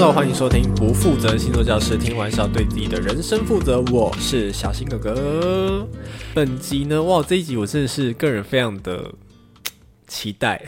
Hello，欢迎收听不负责星座教室，听完是要对自己的人生负责。我是小新哥哥。本集呢，哇，这一集我真的是个人非常的期待。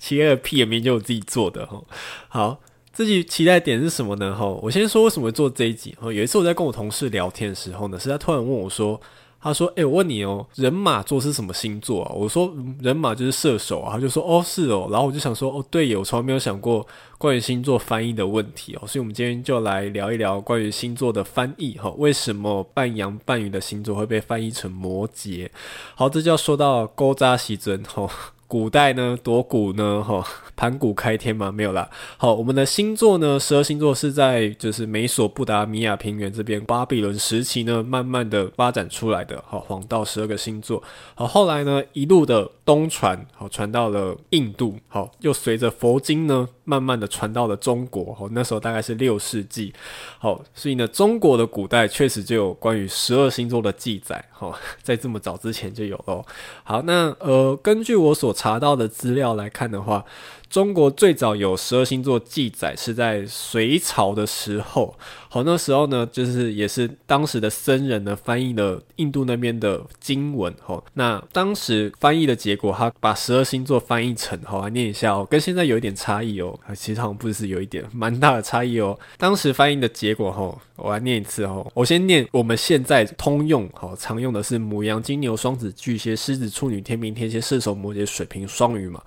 期待个屁，也明就我自己做的哈。好，自己期待点是什么呢？哈，我先说为什么做这一集。哈，有一次我在跟我同事聊天的时候呢，是他突然问我说。他说：“哎、我问你哦，人马座是什么星座啊？”我说：“人马就是射手啊。”他就说：“哦，是哦。”然后我就想说：“哦，对，我从来没有想过关于星座翻译的问题哦。”所以，我们今天就来聊一聊关于星座的翻译哈。为什么半羊半鱼的星座会被翻译成摩羯？好，这就要说到勾扎西尊吼。古代呢，夺古呢，哈，盘古开天嘛，没有啦。好，我们的星座呢，十二星座是在就是美索不达米亚平原这边巴比伦时期呢，慢慢的发展出来的。好，黄道十二个星座。好，后来呢，一路的东传，好，传到了印度。好，又随着佛经呢，慢慢的传到了中国。哦，那时候大概是六世纪。好，所以呢，中国的古代确实就有关于十二星座的记载。哦，在这么早之前就有了。好，那呃，根据我所查到的资料来看的话，中国最早有十二星座记载是在隋朝的时候。好，那时候呢，就是也是当时的僧人呢翻译了印度那边的经文。好，那当时翻译的结果，他把十二星座翻译成，好，来念一下哦，跟现在有一点差异哦。其实好像不是有一点，蛮大的差异哦。当时翻译的结果，哈，我来念一次哦。我先念我们现在通用，好，常用的是母羊、金牛、双子、巨蟹、狮子、处女、天秤、天蝎、射手、摩羯、水瓶、双鱼嘛。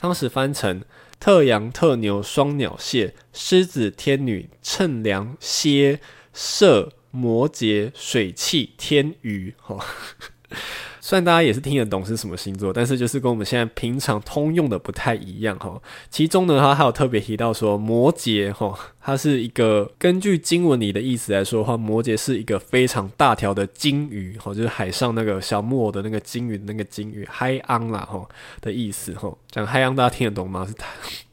当时翻成。特羊、特牛、双鸟、蟹、狮子、天女、秤梁、蝎、射、摩羯、水气、天鱼。哈，虽然大家也是听得懂是什么星座，但是就是跟我们现在平常通用的不太一样。哈，其中呢，他还有特别提到说摩羯。哈。它是一个根据经文里的意思来说的话，摩羯是一个非常大条的鲸鱼，哈，就是海上那个小木偶的那个鲸鱼，那个鲸鱼海昂啦，吼的意思，吼，讲海昂大家听得懂吗？是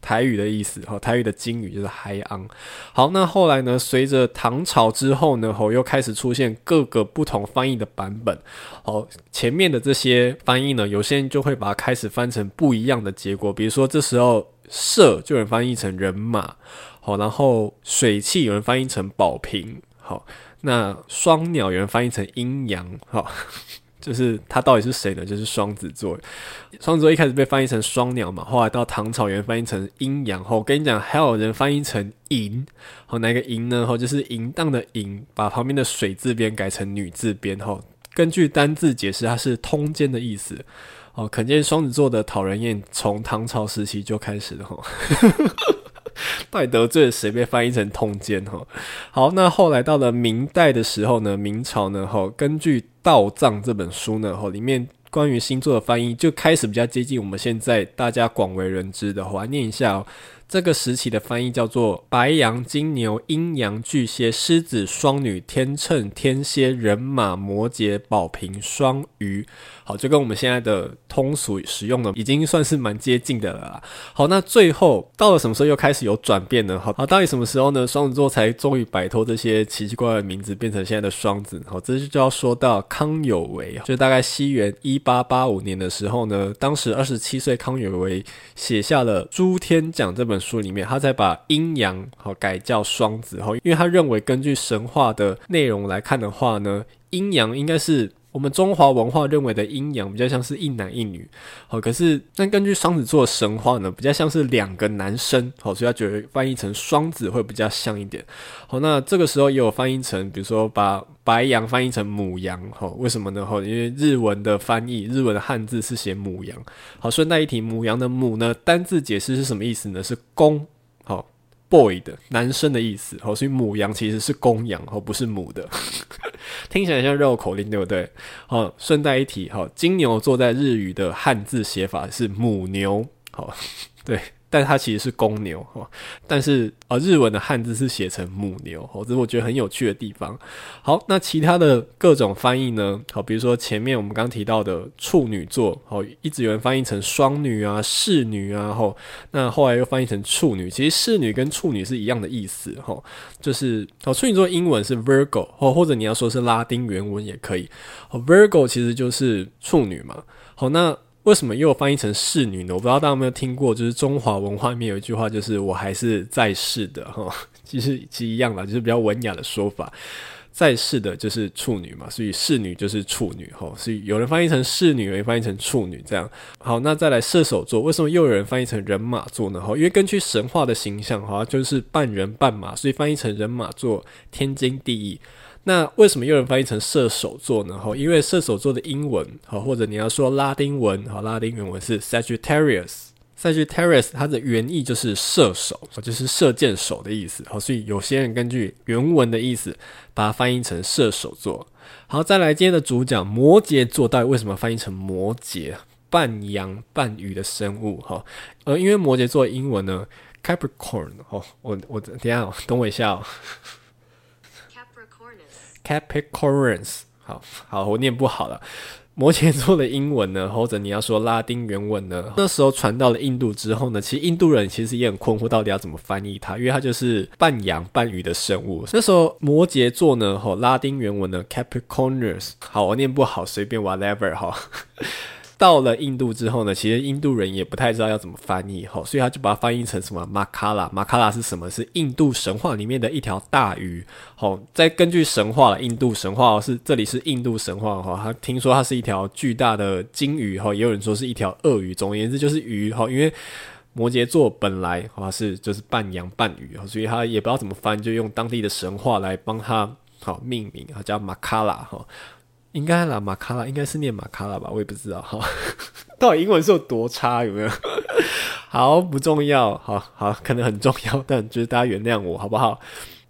台语的意思，吼，台语的鲸鱼就是海昂。好，那后来呢，随着唐朝之后呢，吼，又开始出现各个不同翻译的版本，好，前面的这些翻译呢，有些人就会把它开始翻成不一样的结果，比如说这时候射就有人翻译成人马。好，然后水气有人翻译成宝瓶，好，那双鸟有人翻译成阴阳，好，就是它到底是谁呢？就是双子座，双子座一开始被翻译成双鸟嘛，后来到唐朝有人翻译成阴阳，后，跟你讲，还有人翻译成淫，好，哪个淫呢？好，就是淫荡的淫，把旁边的水字边改成女字边，好，根据单字解释，它是通奸的意思，哦，可见双子座的讨人厌从唐朝时期就开始了，哈。到底得罪了谁？被翻译成通奸哈。好，那后来到了明代的时候呢，明朝呢，哈，根据《道藏》这本书呢，吼，里面关于星座的翻译就开始比较接近我们现在大家广为人知的。我来念一下哦。这个时期的翻译叫做白羊、金牛、阴阳、巨蟹、狮子、双女、天秤、天蝎、人马、摩羯、宝瓶、双鱼。好，就跟我们现在的通俗使用的已经算是蛮接近的了啦。好，那最后到了什么时候又开始有转变呢？好，好，到底什么时候呢？双子座才终于摆脱这些奇奇怪怪的名字，变成现在的双子。好，这就要说到康有为，就大概西元一八八五年的时候呢，当时二十七岁康有为写下了《诸天讲》这本书里面，他才把阴阳好改叫双子。好，因为他认为根据神话的内容来看的话呢，阴阳应该是。我们中华文化认为的阴阳比较像是一男一女，好，可是但根据双子座的神话呢，比较像是两个男生，好，所以他觉得翻译成双子会比较像一点，好，那这个时候也有翻译成，比如说把白羊翻译成母羊，好，为什么呢？好，因为日文的翻译，日文的汉字是写母羊，好，顺带一提，母羊的母呢，单字解释是什么意思呢？是公，好，boy 的男生的意思，哦，所以母羊其实是公羊，哦，不是母的，听起来像绕口令，对不对？哦，顺带一提，哦，金牛座在日语的汉字写法是母牛，好，对。但它其实是公牛哈，但是呃日文的汉字是写成母牛，哦这是我觉得很有趣的地方。好，那其他的各种翻译呢？好，比如说前面我们刚提到的处女座，好，一直有人翻译成双女啊、侍女啊，吼，那后来又翻译成处女。其实侍女跟处女是一样的意思，吼，就是哦，处女座英文是 Virgo，或或者你要说是拉丁原文也可以。哦，Virgo 其实就是处女嘛。好，那。为什么又翻译成侍女呢？我不知道大家有没有听过，就是中华文化里面有一句话，就是“我还是在世的”哈，其实其实一样啦，就是比较文雅的说法。在世的就是处女嘛，所以侍女就是处女哈，所以有人翻译成侍女，有人翻译成处女这样。好，那再来射手座，为什么又有人翻译成人马座呢？哈，因为根据神话的形象哈，就是半人半马，所以翻译成人马座天经地义。那为什么有人翻译成射手座呢？哈，因为射手座的英文，哈，或者你要说拉丁文，哈，拉丁原文是 Sagittarius，Sagittarius 它的原意就是射手，就是射箭手的意思。好，所以有些人根据原文的意思，把它翻译成射手座。好，再来今天的主讲摩羯座，到底为什么翻译成摩羯？半羊半鱼的生物，哈，呃，因为摩羯座英文呢，Capricorn，哦，我我等一下，等我一下哦。Capricorns，好好，我念不好了。摩羯座的英文呢，或者你要说拉丁原文呢，那时候传到了印度之后呢，其实印度人其实也很困惑，到底要怎么翻译它，因为它就是半羊半鱼的生物。那时候摩羯座呢，吼，拉丁原文呢，Capricornus，好，我念不好，随便 whatever，哈。到了印度之后呢，其实印度人也不太知道要怎么翻译，吼，所以他就把它翻译成什么马卡拉。马卡拉是什么？是印度神话里面的一条大鱼。好，再根据神话，印度神话是这里是印度神话哈，他听说它是一条巨大的金鱼哈，也有人说是一条鳄鱼。总而言之就是鱼哈，因为摩羯座本来哈是就是半羊半鱼，所以他也不知道怎么翻，就用当地的神话来帮他好命名啊，叫马卡拉哈。应该啦，马卡拉应该是念马卡拉吧，我也不知道哈。到底英文是有多差，有没有？好，不重要，好好，可能很重要，但就是大家原谅我好不好？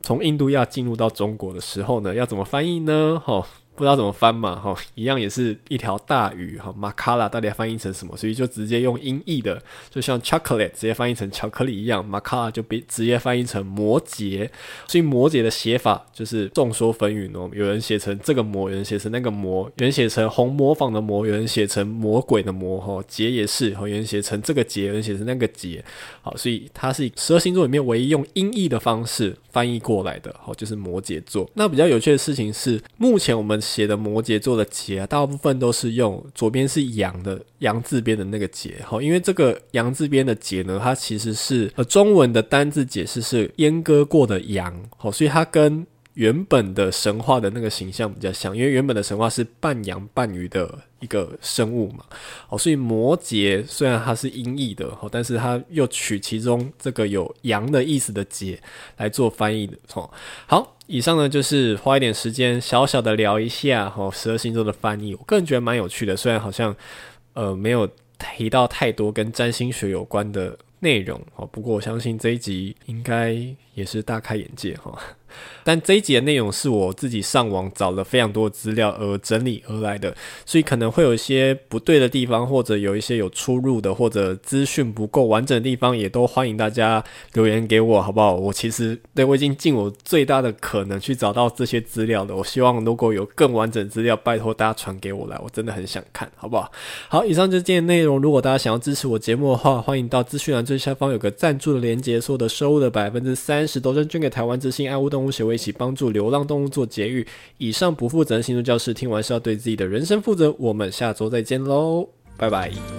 从印度亚进入到中国的时候呢，要怎么翻译呢？哈。不知道怎么翻嘛，哈，一样也是一条大鱼，哈，马卡拉到底翻译成什么？所以就直接用音译的，就像 chocolate 直接翻译成巧克力一样，马卡拉就被直接翻译成摩羯。所以摩羯的写法就是众说纷纭哦，有人写成这个魔，有人写成那个魔，有人写成红模仿的魔，有人写成魔鬼的魔，哈，劫也是，哈有人写成这个劫，有人写成那个劫，好，所以它是十二星座里面唯一用音译的方式翻译过来的，好，就是摩羯座。那比较有趣的事情是，目前我们写的摩羯座的羯啊，大部分都是用左边是羊的羊字边的那个羯，哈，因为这个羊字边的羯呢，它其实是呃中文的单字解释是阉割过的羊，好，所以它跟原本的神话的那个形象比较像，因为原本的神话是半羊半鱼的一个生物嘛，哦，所以摩羯虽然它是音译的，但是它又取其中这个有羊的意思的羯来做翻译的，哦，好，以上呢就是花一点时间小小的聊一下哦，十二星座的翻译，我个人觉得蛮有趣的，虽然好像呃没有提到太多跟占星学有关的内容，哦，不过我相信这一集应该也是大开眼界哈。但这一集的内容是我自己上网找了非常多资料而整理而来的，所以可能会有一些不对的地方，或者有一些有出入的，或者资讯不够完整的地方，也都欢迎大家留言给我，好不好？我其实对我已经尽我最大的可能去找到这些资料的。我希望如果有更完整资料，拜托大家传给我来，我真的很想看，好不好？好，以上就是今天内容。如果大家想要支持我节目的话，欢迎到资讯栏最下方有个赞助的连接，所有的收入的百分之三十都捐捐给台湾之星爱护动物协会。一起帮助流浪动物做节育。以上不负责任星座教室，听完是要对自己的人生负责。我们下周再见喽，拜拜。